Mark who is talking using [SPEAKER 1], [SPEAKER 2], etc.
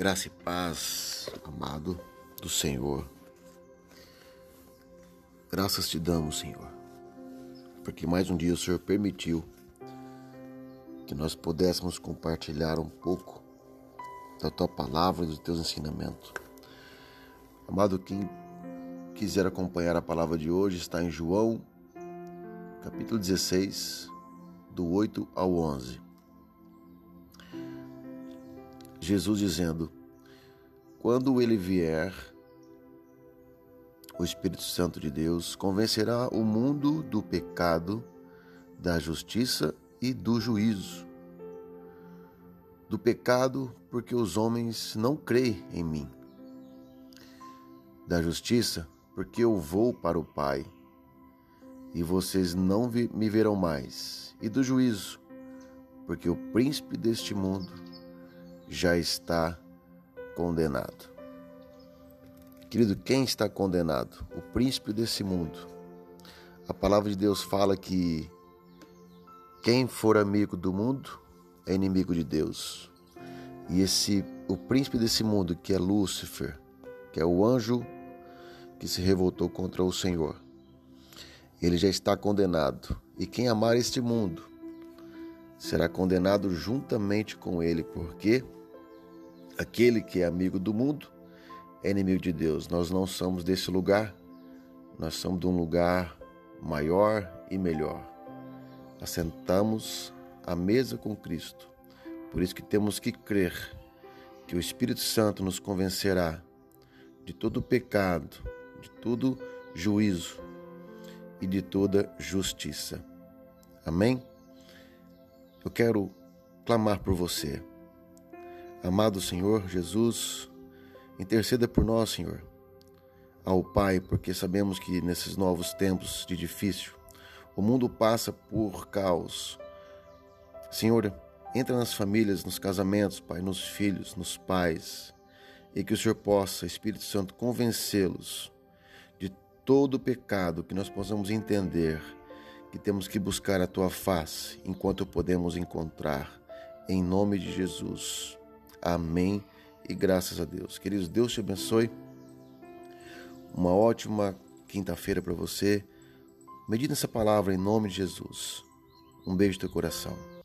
[SPEAKER 1] Graça e paz, amado do Senhor. Graças te damos, Senhor, porque mais um dia o Senhor permitiu que nós pudéssemos compartilhar um pouco da tua palavra e dos teus ensinamentos. Amado, quem quiser acompanhar a palavra de hoje está em João, capítulo 16, do 8 ao 11. Jesus dizendo: Quando ele vier, o Espírito Santo de Deus convencerá o mundo do pecado, da justiça e do juízo. Do pecado, porque os homens não creem em mim. Da justiça, porque eu vou para o Pai e vocês não me verão mais. E do juízo, porque o príncipe deste mundo já está condenado. Querido, quem está condenado? O príncipe desse mundo. A palavra de Deus fala que quem for amigo do mundo é inimigo de Deus. E esse o príncipe desse mundo, que é Lúcifer, que é o anjo que se revoltou contra o Senhor, ele já está condenado. E quem amar este mundo será condenado juntamente com ele, porque Aquele que é amigo do mundo é inimigo de Deus. Nós não somos desse lugar, nós somos de um lugar maior e melhor. Assentamos à mesa com Cristo. Por isso que temos que crer que o Espírito Santo nos convencerá de todo pecado, de todo juízo e de toda justiça. Amém? Eu quero clamar por você. Amado Senhor Jesus, interceda por nós, Senhor, ao Pai, porque sabemos que nesses novos tempos de difícil, o mundo passa por caos. Senhor, entra nas famílias, nos casamentos, Pai, nos filhos, nos pais, e que o Senhor possa, Espírito Santo, convencê-los de todo o pecado, que nós possamos entender que temos que buscar a tua face enquanto podemos encontrar, em nome de Jesus. Amém e graças a Deus. Queridos, Deus te abençoe. Uma ótima quinta-feira para você. Medite nessa palavra em nome de Jesus. Um beijo no teu coração.